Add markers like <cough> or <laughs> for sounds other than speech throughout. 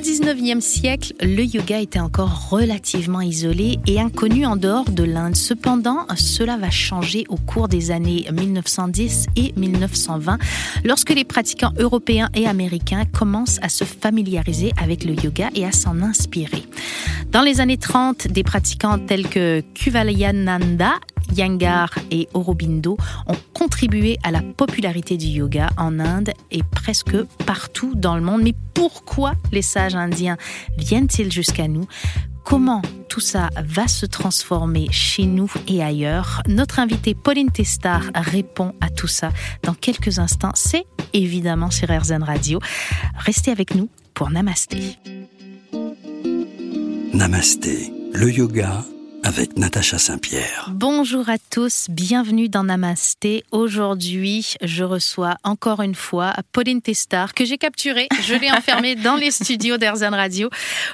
Au 19e siècle, le yoga était encore relativement isolé et inconnu en dehors de l'Inde. Cependant, cela va changer au cours des années 1910 et 1920 lorsque les pratiquants européens et américains commencent à se familiariser avec le yoga et à s'en inspirer. Dans les années 30, des pratiquants tels que Kuvalayananda Yangar et Aurobindo ont contribué à la popularité du yoga en Inde et presque partout dans le monde. Mais pourquoi les sages indiens viennent-ils jusqu'à nous? Comment tout ça va se transformer chez nous et ailleurs? Notre invité Pauline Testar répond à tout ça dans quelques instants. C'est évidemment sur RZN Radio. Restez avec nous pour Namasté. Namasté, le yoga avec Natacha Saint-Pierre. Bonjour à tous, bienvenue dans Namasté. Aujourd'hui, je reçois encore une fois Pauline Testar que j'ai capturée. Je l'ai enfermée <laughs> dans les studios d'Erzan Radio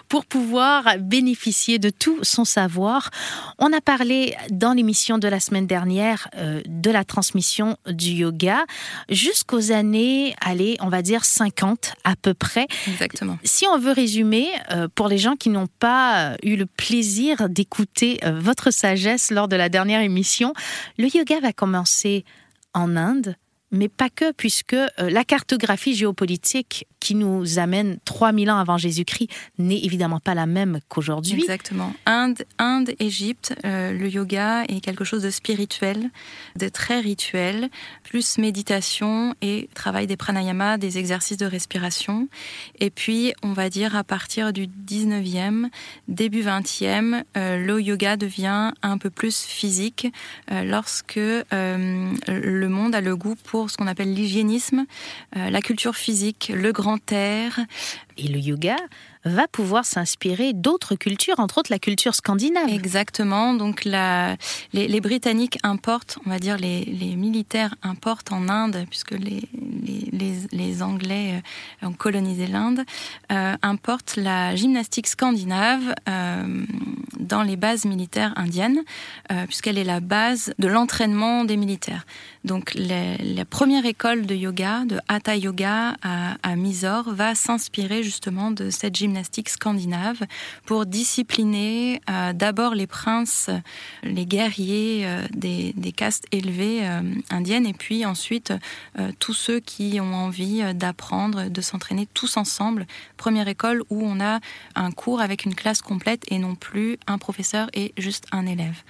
pour pouvoir bénéficier de tout son savoir. On a parlé dans l'émission de la semaine dernière euh, de la transmission du yoga jusqu'aux années, allez, on va dire 50 à peu près. Exactement. Si on veut résumer, euh, pour les gens qui n'ont pas eu le plaisir d'écouter euh, votre sagesse lors de la dernière émission. Le yoga va commencer en Inde, mais pas que, puisque euh, la cartographie géopolitique qui nous amène 3000 ans avant Jésus-Christ n'est évidemment pas la même qu'aujourd'hui. Exactement. Inde, Inde Égypte, euh, le yoga est quelque chose de spirituel, de très rituel, plus méditation et travail des pranayamas, des exercices de respiration. Et puis, on va dire à partir du 19e, début 20e, euh, le yoga devient un peu plus physique lorsque le monde a le goût pour ce qu'on appelle l'hygiénisme, la culture physique, le grand terre. Et le yoga va pouvoir s'inspirer d'autres cultures, entre autres la culture scandinave. Exactement. Donc la, les, Britanniques importent, on va dire les, les, militaires importent en Inde, puisque les, les Anglais euh, ont colonisé l'Inde, euh, importent la gymnastique scandinave euh, dans les bases militaires indiennes, euh, puisqu'elle est la base de l'entraînement des militaires. Donc la, première école de yoga, de Hatha Yoga à, à Mysore, va s'inspirer justement de cette gymnastique scandinave pour discipliner euh, d'abord les princes, les guerriers euh, des, castes élevées indiennes et puis ensuite tous ceux qui ont envie d'apprendre, de s'entraîner tous ensemble. Première école où on a un cours avec une classe complète et non plus un professeur et juste un élève.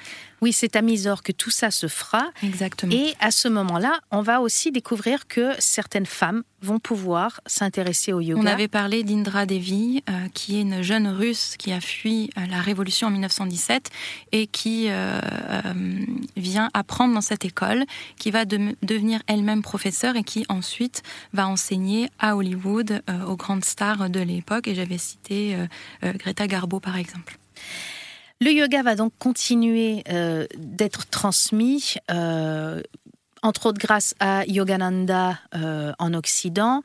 Oui, c'est à Mysore que tout ça se fera. Exactement. Et à ce moment-là, on va aussi découvrir que certaines femmes vont pouvoir s'intéresser au yoga. On avait parlé d'Indra Devi, euh, qui est une jeune russe qui a fui euh, la révolution en 1917 et qui euh, vient apprendre dans cette école, qui va devenir elle-même professeure et qui ensuite va enseigner à Hollywood aux grandes stars de l'époque. Et j'avais cité Greta Garbo par exemple. Le yoga va donc continuer euh, d'être transmis euh, entre autres grâce à Yogananda euh, en Occident.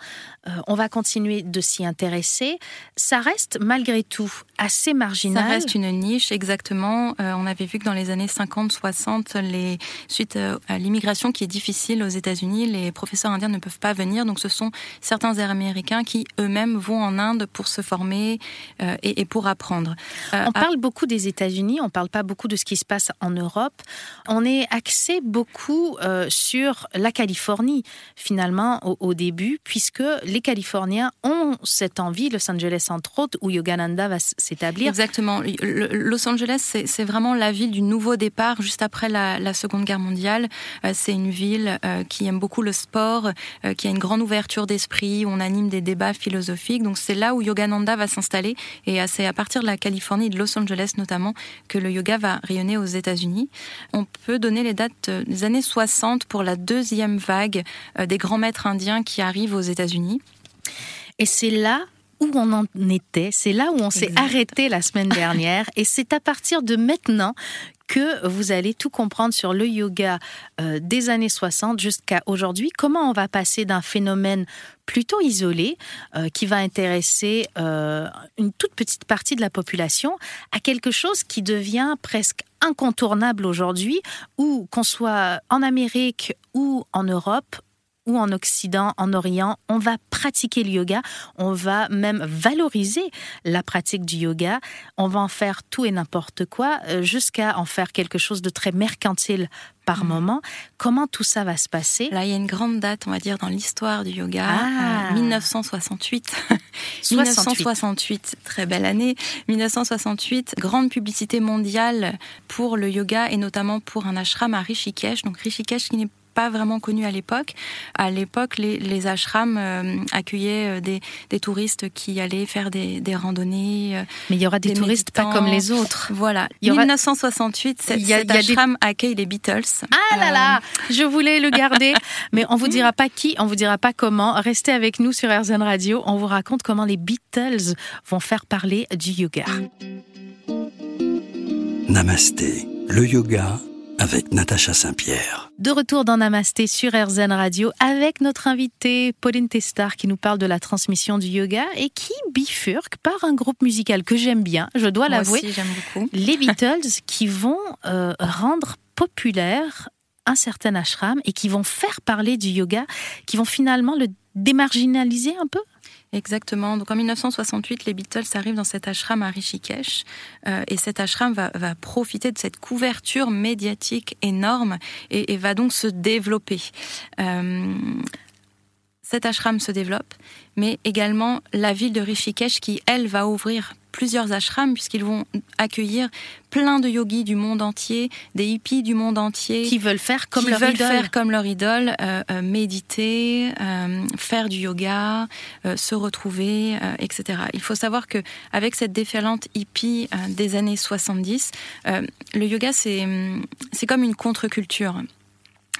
Euh, on va continuer de s'y intéresser. Ça reste malgré tout assez marginal. Ça reste une niche, exactement. Euh, on avait vu que dans les années 50-60, les... suite à l'immigration qui est difficile aux États-Unis, les professeurs indiens ne peuvent pas venir. Donc ce sont certains Américains qui eux-mêmes vont en Inde pour se former et, et, pour apprendre. on parle beaucoup des États-Unis, on ne parle pas beaucoup de ce qui se passe en Europe. On est axé beaucoup sur sur la Californie, finalement, au, début, puisque les Californiens ont cette envie, Los Angeles entre autres, où Yogananda va s'établir. Exactement. Los Angeles, c'est vraiment la ville du nouveau départ, juste après la, Seconde Guerre mondiale. Euh, c'est une ville euh, qui aime beaucoup le sport, euh, qui a une grande ouverture d'esprit, où on anime des débats philosophiques. Donc c'est là où Yogananda va s'installer. Et c'est à partir de la Californie de Los Angeles notamment que le yoga va rayonner aux États-Unis. On peut donner les dates des années 60 pour la deuxième vague euh, des grands maîtres indiens qui arrivent aux États-Unis. Et c'est là où on en était, c'est là où on s'est arrêté la semaine dernière, et c'est à partir de maintenant que vous allez tout comprendre sur le yoga euh, des années 60 jusqu'à aujourd'hui. Comment on va passer d'un phénomène plutôt isolé, euh, qui va intéresser une toute petite partie de la population, à quelque chose qui devient presque incontournable aujourd'hui, où qu'on soit en Amérique ou en Europe, ou en Occident, en Orient, on va pratiquer le yoga, on va même valoriser la pratique du yoga, on va en faire tout et n'importe quoi, euh, jusqu'à en faire quelque chose de très mercantile par mm. moment. Comment tout ça va se passer? Là, il y a une grande date, on va dire, dans l'histoire du yoga, 1968. 1968, <laughs> très belle année. 1968, grande publicité mondiale pour le yoga et notamment pour un ashram à Rishikesh. Donc Rishikesh qui n'est pas vraiment connu à l'époque. À l'époque, les, les, ashrams euh, accueillaient euh, des, des, touristes qui allaient faire des, des randonnées. Euh, Mais il y aura des, touristes pas comme les autres. Voilà. Il y aura... 1968, cet, y a, cet ashram accueille les Beatles. Ah là là, je voulais le garder. <laughs> Mais on vous dira pas qui, on vous dira pas comment. Restez avec nous sur RZN Radio. On vous raconte comment les Beatles vont faire parler du yoga. Namasté, le yoga avec Natacha Saint-Pierre. De retour dans Namasté sur RZN Radio avec notre invitée Pauline Testar qui nous parle de la transmission du yoga et qui bifurque par un groupe musical que j'aime bien, je dois l'avouer. j'aime beaucoup. Les <laughs> Beatles qui vont euh, rendre populaire un certain ashram et qui vont faire parler du yoga, qui vont finalement le démarginaliser un peu Exactement. Donc en 1968, les Beatles arrivent dans cet ashram à Rishikesh euh, et cet ashram va, va, profiter de cette couverture médiatique énorme et, et va donc se développer. Euh, cet ashram se développe, mais également la ville de Rishikesh qui, elle, va ouvrir plusieurs ashrams puisqu'ils vont accueillir plein de yogis du monde entier, des hippies du monde entier qui veulent faire comme qui leur veulent idole. faire comme leur idole, euh, euh, méditer, euh, faire du yoga, se retrouver, etc. Il faut savoir que avec cette déferlante hippie des années 70, le yoga c'est c'est comme une contre-culture.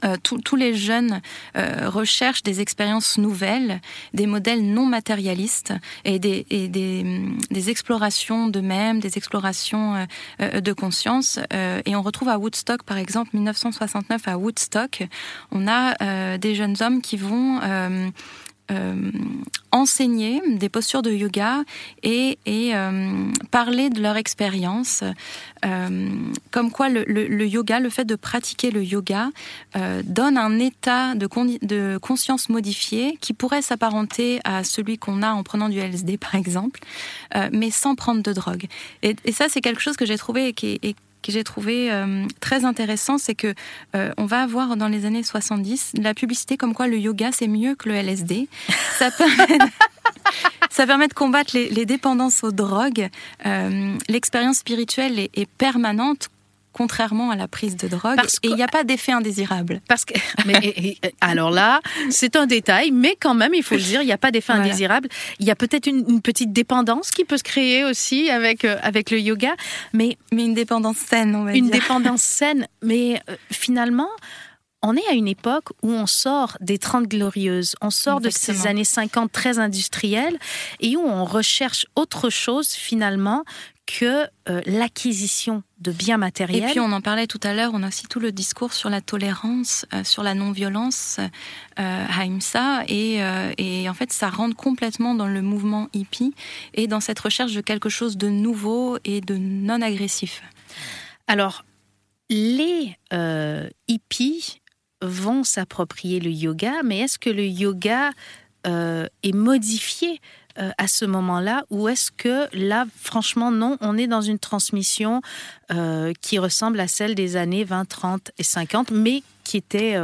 Euh, tous les jeunes euh, recherchent des expériences nouvelles, des modèles non matérialistes et des, et des, des explorations d'eux-mêmes, des explorations euh, de conscience. et on retrouve à Woodstock, par exemple, 1969 à Woodstock, on a des jeunes hommes qui vont euh, enseigner des postures de yoga et, et euh, parler de leur expérience. Euh, comme quoi le, yoga, le fait de pratiquer le yoga, donne un état de, con de conscience modifié qui pourrait s'apparenter à celui qu'on a en prenant du LSD par exemple, mais sans prendre de drogue. Et, et ça c'est quelque chose que j'ai trouvé qui est, que j'ai trouvé euh, très intéressant, c'est que euh, on va avoir dans les années 70 la publicité comme quoi le yoga c'est mieux que le LSD. <laughs> Ça permet de, combattre les, dépendances aux drogues. Euh, L'expérience spirituelle est permanente contrairement à la prise de drogue. Parce et il n'y a pas d'effet indésirable. Parce que, <laughs> mais, et, et, alors là, c'est un détail, mais quand même, il faut le dire, il n'y a pas d'effet voilà. indésirable. Il y a peut-être une, une, petite dépendance qui peut se créer aussi avec, euh, avec le yoga, mais, mais une dépendance saine, on va une dire. dépendance saine. Mais euh, finalement, on est à une époque où on sort des 30 glorieuses, on sort Exactement. de ces années 50 très industrielles et où on recherche autre chose finalement que euh, l'acquisition de biens matériels. Et puis on en parlait tout à l'heure, on a aussi tout le discours sur la tolérance, euh, sur la non-violence, euh, Haïmsa, et, euh, et, en fait ça rentre complètement dans le mouvement hippie et dans cette recherche de quelque chose de nouveau et de non agressif. Alors, les hippies vont s'approprier le yoga, mais est-ce que le yoga euh, est modifié euh, à ce moment-là ou est-ce que là, franchement, non, on est dans une transmission euh, qui ressemble à celle des années 20, 30 et 50, mais qui était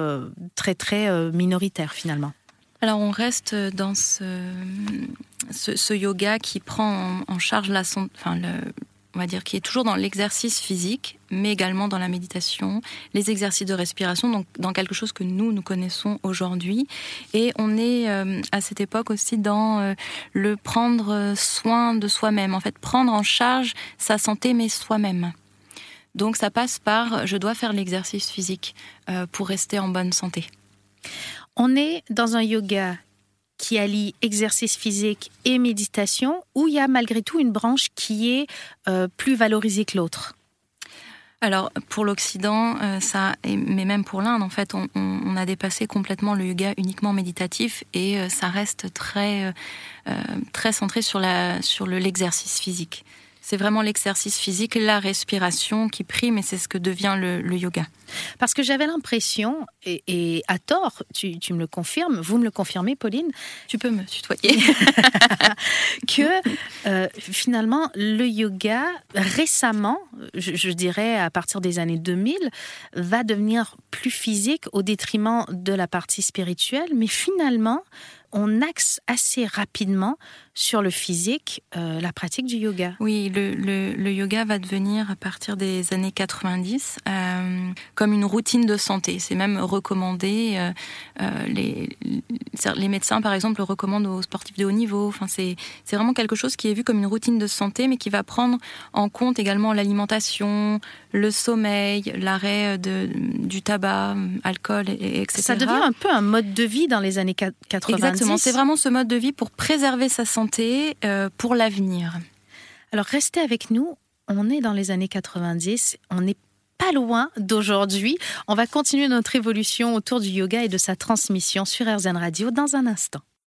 très, très minoritaire finalement? Alors on reste dans ce, yoga qui prend en, en charge la, enfin le, on va dire, qui est toujours dans l'exercice physique, mais également dans la méditation, les exercices de respiration, donc dans quelque chose que nous, nous connaissons aujourd'hui. Et on est euh, à cette époque aussi dans euh, le prendre soin de soi-même, en fait, prendre en charge sa santé, mais soi-même. Donc ça passe par, je dois faire l'exercice physique euh, pour rester en bonne santé. On est dans un yoga qui allie exercice physique et méditation, ou il y a malgré tout une branche qui est euh, plus valorisée que l'autre alors pour l'Occident, euh, ça, mais même pour l'Inde, en fait, on, a dépassé complètement le yoga uniquement méditatif et euh, ça reste très très centré sur la sur le l'exercice physique. C'est vraiment l'exercice physique, la respiration qui prime et c'est ce que devient le, yoga. Parce que j'avais l'impression, et, à tort, tu, me le confirmes, vous me le confirmez, Pauline Tu peux me tutoyer. <laughs> que <laughs> euh, finalement, le yoga, récemment, je, dirais à partir des années 2000, va devenir plus physique au détriment de la partie spirituelle, mais finalement, on axe assez rapidement sur le physique euh, la pratique du yoga. Oui, le, yoga va devenir à partir des années 90 euh, comme une routine de santé. C'est même recommandé. Euh, les, les médecins, par exemple, le recommandent aux sportifs de haut niveau. Enfin, c'est vraiment quelque chose qui est vu comme une routine de santé, mais qui va prendre en compte également l'alimentation, le sommeil, l'arrêt du tabac, alcool, etc. Ça devient un peu un mode de vie dans les années 90. Exactement, c'est vraiment ce mode de vie pour préserver sa santé euh, pour l'avenir. Alors restez avec nous, on est dans les années 90, on n'est pas loin d'aujourd'hui. On va continuer notre évolution autour du yoga et de sa transmission sur RZN Radio dans un instant.